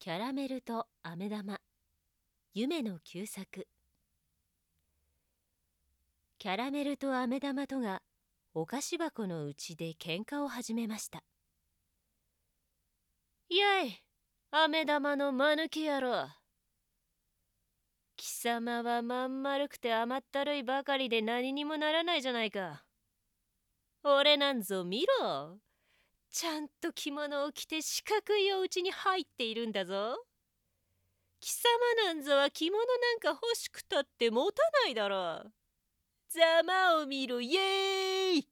キャラメルと飴玉。夢の旧作。キャラメルと飴玉とがお菓子箱のうちで喧嘩を始めました。やい飴玉の間抜け野郎。貴様はまん丸くて甘ったるいばかりで何にもならないじゃないか。俺なんぞ見ろ。ちゃんと着物を着て四角いお家に入っているんだぞ。貴様なんぞは着物なんか欲しくたって持たないだろ。うざまを見ろイエーイ。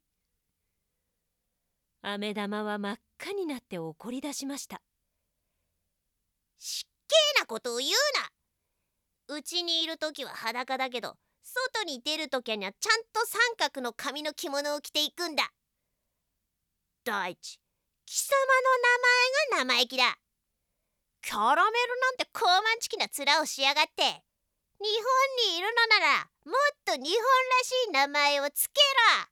飴玉は真っ赤になって怒り出しました。しっけえなことを言うな。うちにいる時は裸だけど外に出る時にはちゃんと三角の紙の着物を着ていくんだ。第一。貴様の名前が生意気だ。キャラメルなんて高慢ちきな面をしやがって。日本にいるのならもっと日本らしい名前をつけろ。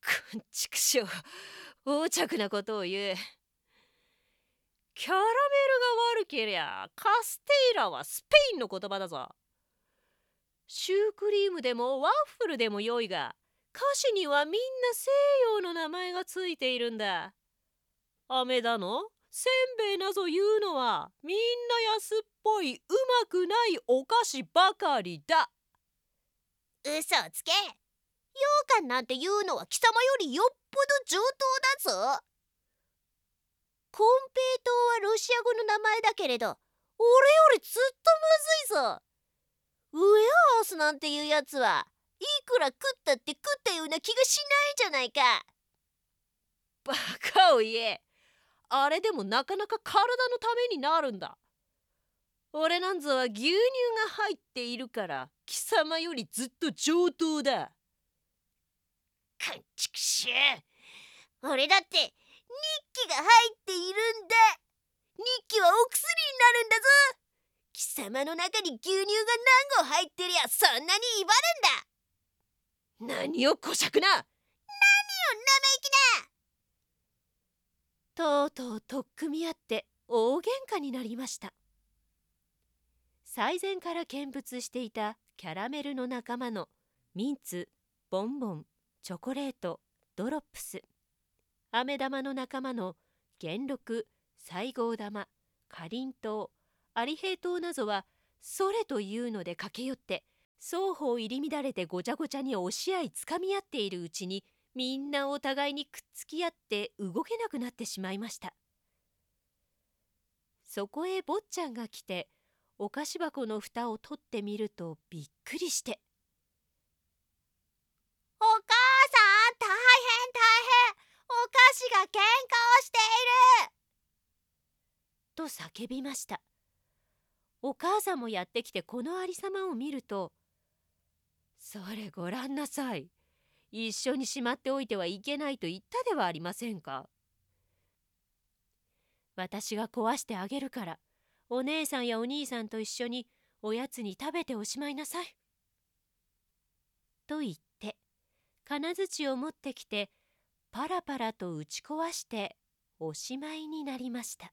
くんちくしょう横着なことを言う。キャラメルが悪けりゃカステイラはスペインの言葉だぞ。シュークリームでもワッフルでもよいが。歌詞にはみんな西洋の名前がついているんだ。飴だの？せんべいなぞ言うのはみんな安っぽいうまくないお菓子ばかりだ。嘘つけ羊羹なんて言うのは貴様よりよっぽど上等だぞコンペイトウはロシア語の名前だけれど俺よりずっとまずいぞウェアハウスなんていうやつはいくら食ったって食ったような気がしないじゃないか。バカを言えあれでもなかなか体のためになるんだ。俺なんぞは牛乳が入っているから貴様よりずっと上等だ。かんちくしゅう俺だって日記が入っているんだ。日記はお薬になるんだぞ。貴様の中に牛乳が何合入ってりゃそんなに威張るんだ何をこしゃくな。何を生意気な。とうとうとっくみ合って大喧嘩になりました。最前から見物していたキャラメルの仲間のミンツボンボンチョコレートドロップス。飴玉の仲間の元禄西郷玉かりんとう有平糖などはそれというので駆け寄って双方入り乱れてごちゃごちゃに押し合いつかみ合っているうちにみんなお互いにくっつき合って動けなくなってしまいました。そこへ坊ちゃんが来てお菓子箱の蓋を取ってみるとびっくりして「お母さん大変大変。お菓子が喧嘩をしている!」と叫びました。お母さんもやってきてこのありさまを見るとそれごらんなさい。一緒にしまっておいてはいけないと言ったではありませんか。私が壊してあげるから、お姉さんやお兄さんと一緒におやつに食べておしまいなさい。と言って、金槌を持ってきて、パラパラと打ち壊しておしまいになりました。